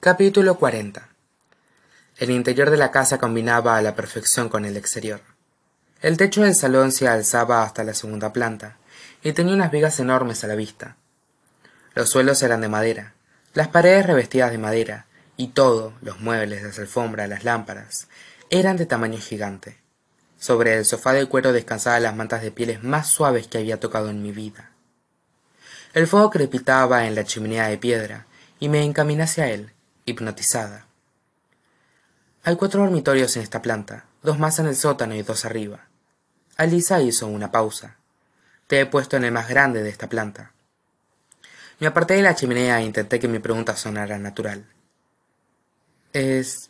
capítulo cuarenta. El interior de la casa combinaba a la perfección con el exterior. El techo del salón se alzaba hasta la segunda planta y tenía unas vigas enormes a la vista. Los suelos eran de madera las paredes revestidas de madera y todo los muebles las alfombras las lámparas eran de tamaño gigante. Sobre el sofá de cuero descansaban las mantas de pieles más suaves que había tocado en mi vida. El fuego crepitaba en la chimenea de piedra y me encaminé hacia él hipnotizada. Hay cuatro dormitorios en esta planta dos más en el sótano y dos arriba. Alisa hizo una pausa. Te he puesto en el más grande de esta planta. Me aparté de la chimenea e intenté que mi pregunta sonara natural. Es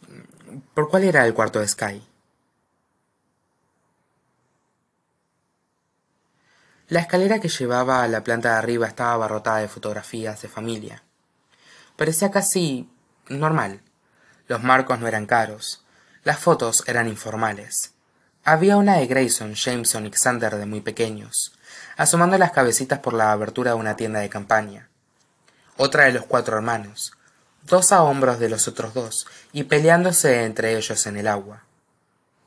por cuál era el cuarto de sky la escalera que llevaba a la planta de arriba estaba abarrotada de fotografías de familia. Parecía casi normal. Los marcos no eran caros. Las fotos eran informales. Había una de grayson jameson y xander de muy pequeños asomando las cabecitas por la abertura de una tienda de campaña. Otra de los cuatro hermanos dos a hombros de los otros dos y peleándose entre ellos en el agua.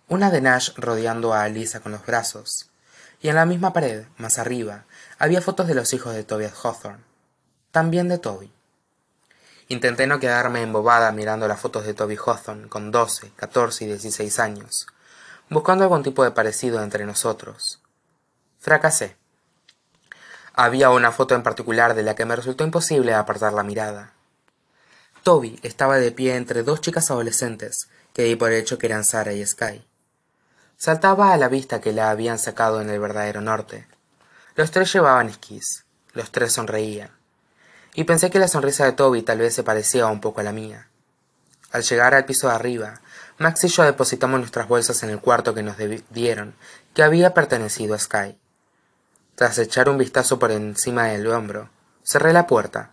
Una de nash rodeando a alisa con los brazos y en la misma pared más arriba había fotos de los hijos de tobias hawthorne también de toby intenté no quedarme embobada mirando las fotos de toby hawthorne con doce catorce y dieciséis años buscando algún tipo de parecido entre nosotros. Fracasé. Había una foto en particular de la que me resultó imposible apartar la mirada. Toby estaba de pie entre dos chicas adolescentes que di por hecho que eran Sara y Sky. Saltaba a la vista que la habían sacado en el verdadero norte. Los tres llevaban esquís. Los tres sonreían y pensé que la sonrisa de toby tal vez se parecía un poco a la mía. Al llegar al piso de arriba max y yo depositamos nuestras bolsas en el cuarto que nos dieron que había pertenecido a sky. Tras echar un vistazo por encima del hombro cerré la puerta.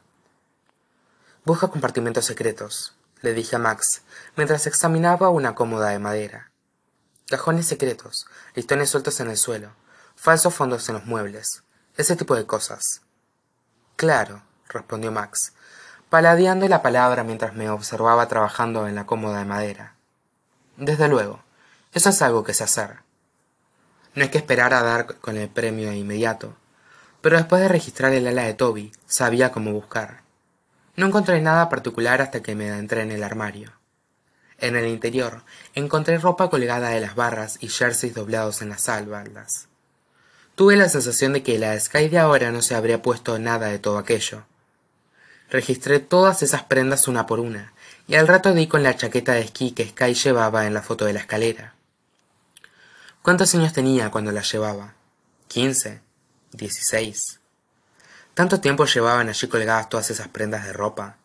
Busca compartimentos secretos le dije a max mientras examinaba una cómoda de madera. Cajones secretos listones sueltos en el suelo falsos fondos en los muebles ese tipo de cosas. Claro respondió max paladeando la palabra mientras me observaba trabajando en la cómoda de madera. Desde luego eso es algo que sé hacer. No hay que esperar a dar con el premio de inmediato pero después de registrar el ala de toby sabía cómo buscar. No encontré nada particular hasta que me adentré en el armario. En el interior encontré ropa colgada de las barras y jerseys doblados en las espaldas tuve la sensación de que la sky de ahora no se habría puesto nada de todo aquello registré todas esas prendas una por una y al rato di con la chaqueta de esquí que sky llevaba en la foto de la escalera. Cuántos años tenía cuando la llevaba quince dieciséis tanto tiempo llevaban allí colgadas todas esas prendas de ropa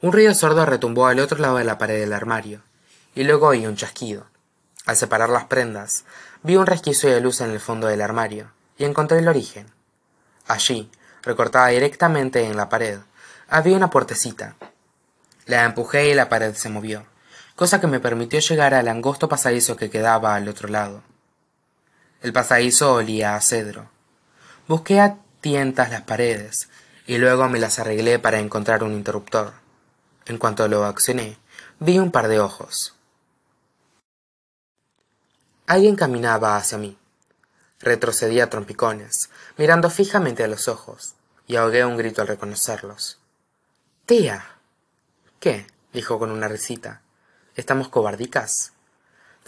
un ruido sordo retumbó al otro lado de la pared del armario y luego oí un chasquido. Al separar las prendas vi un resquicio de luz en el fondo del armario y encontré el origen. Allí recortada directamente en la pared. Había una puertecita. La empujé y la pared se movió cosa que me permitió llegar al angosto pasadizo que quedaba al otro lado. El pasadizo olía a cedro. Busqué a tientas las paredes y luego me las arreglé para encontrar un interruptor. En cuanto lo accioné vi un par de ojos. Alguien caminaba hacia mí. Retrocedí a trompicones mirando fijamente a los ojos y ahogué un grito al reconocerlos. Tía. Qué dijo con una risita. Estamos cobardicas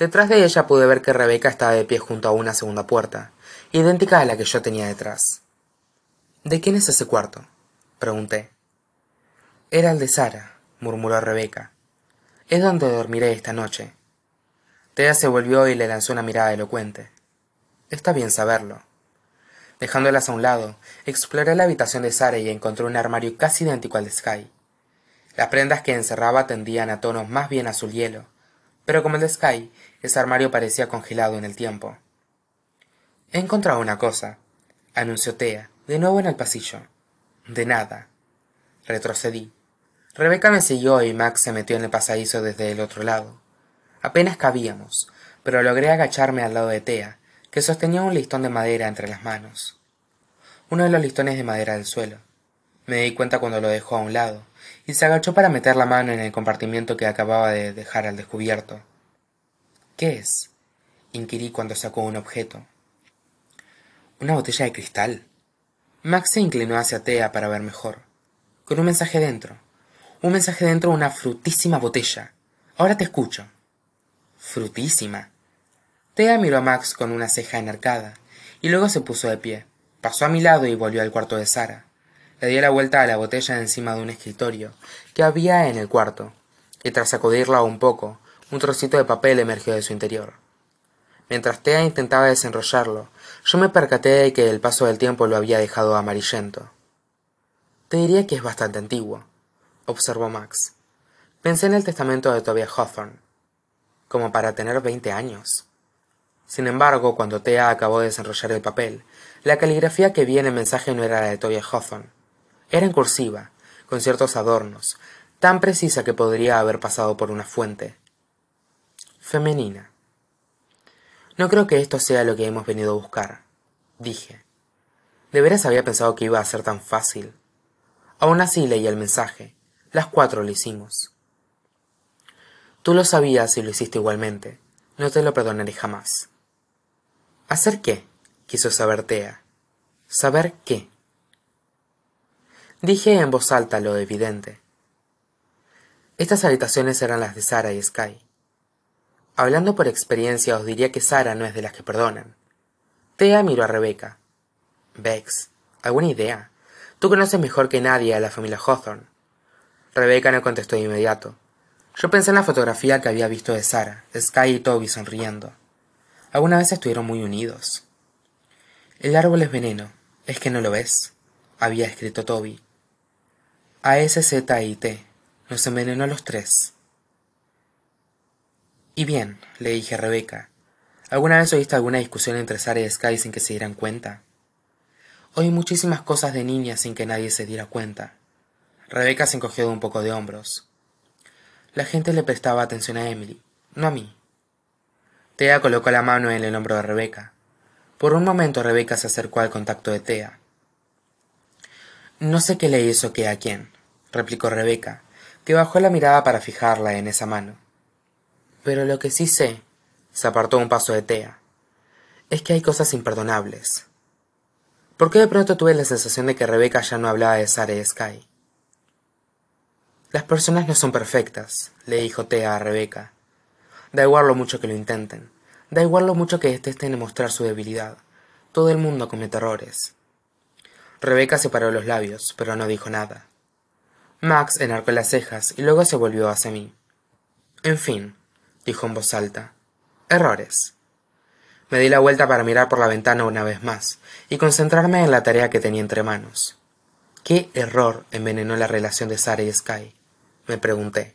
detrás de ella pude ver que rebeca estaba de pie junto a una segunda puerta idéntica a la que yo tenía detrás. De quién es ese cuarto pregunté. Era el de sara murmuró rebeca. Es donde dormiré esta noche tea se volvió y le lanzó una mirada elocuente. Está bien saberlo dejándolas a un lado exploré la habitación de sara y encontré un armario casi idéntico al de sky. Las prendas que encerraba tendían a tonos más bien azul hielo pero como el de sky ese armario parecía congelado en el tiempo. He encontrado una cosa anunció tea de nuevo en el pasillo. De nada retrocedí. Rebeca me siguió y max se metió en el pasadizo desde el otro lado. Apenas cabíamos pero logré agacharme al lado de tea que sostenía un listón de madera entre las manos uno de los listones de madera del suelo Me di cuenta cuando lo dejó a un lado, y se agachó para meter la mano en el compartimiento que acababa de dejar al descubierto. ¿Qué es? inquirí cuando sacó un objeto. Una botella de cristal. Max se inclinó hacia Tea para ver mejor. Con un mensaje dentro. Un mensaje dentro de una frutísima botella. Ahora te escucho. Frutísima. Tea miró a Max con una ceja enarcada, y luego se puso de pie. Pasó a mi lado y volvió al cuarto de Sara. Le di la vuelta a la botella encima de un escritorio que había en el cuarto, y tras sacudirla un poco, un trocito de papel emergió de su interior. Mientras Tea intentaba desenrollarlo, yo me percaté de que el paso del tiempo lo había dejado amarillento. Te diría que es bastante antiguo, observó Max. Pensé en el testamento de Tobias Hawthorne. Como para tener veinte años. Sin embargo, cuando Tea acabó de desenrollar el papel, la caligrafía que vi en el mensaje no era la de Tobias Hawthorne. Era en cursiva, con ciertos adornos, tan precisa que podría haber pasado por una fuente. Femenina. No creo que esto sea lo que hemos venido a buscar, dije. ¿De veras había pensado que iba a ser tan fácil? Aún así leí el mensaje. Las cuatro lo hicimos. Tú lo sabías y lo hiciste igualmente. No te lo perdonaré jamás. ¿Hacer qué? quiso saber Tea. ¿Saber qué? Dije en voz alta lo evidente. Estas habitaciones eran las de Sara y Sky. Hablando por experiencia os diría que Sara no es de las que perdonan. Tea miró a Rebeca. Bex, ¿alguna idea? Tú conoces mejor que nadie a la familia Hawthorne. Rebeca no contestó de inmediato. Yo pensé en la fotografía que había visto de Sara, Sky y Toby sonriendo. Alguna vez estuvieron muy unidos. El árbol es veneno, ¿es que no lo ves? había escrito Toby. A S Z I T nos envenenó a los tres. Y bien, le dije a Rebeca, ¿alguna vez oíste alguna discusión entre Sara y Sky sin que se dieran cuenta? Oí muchísimas cosas de niña sin que nadie se diera cuenta. Rebeca se encogió de un poco de hombros. La gente le prestaba atención a Emily, no a mí. Tea colocó la mano en el hombro de Rebeca. Por un momento Rebeca se acercó al contacto de Tea. No sé qué le hizo que a quién, replicó Rebeca, que bajó la mirada para fijarla en esa mano. Pero lo que sí sé, se apartó un paso de Tea, es que hay cosas imperdonables. ¿Por qué de pronto tuve la sensación de que Rebeca ya no hablaba de Sara y Sky? Las personas no son perfectas, le dijo Tea a Rebeca, Da igual lo mucho que lo intenten. Da igual lo mucho que detesten demostrar su debilidad. Todo el mundo comete errores. Rebeca separó los labios, pero no dijo nada. Max enarcó las cejas y luego se volvió hacia mí. En fin, dijo en voz alta. Errores. Me di la vuelta para mirar por la ventana una vez más y concentrarme en la tarea que tenía entre manos. ¿Qué error envenenó la relación de Sara y Sky? me pregunté.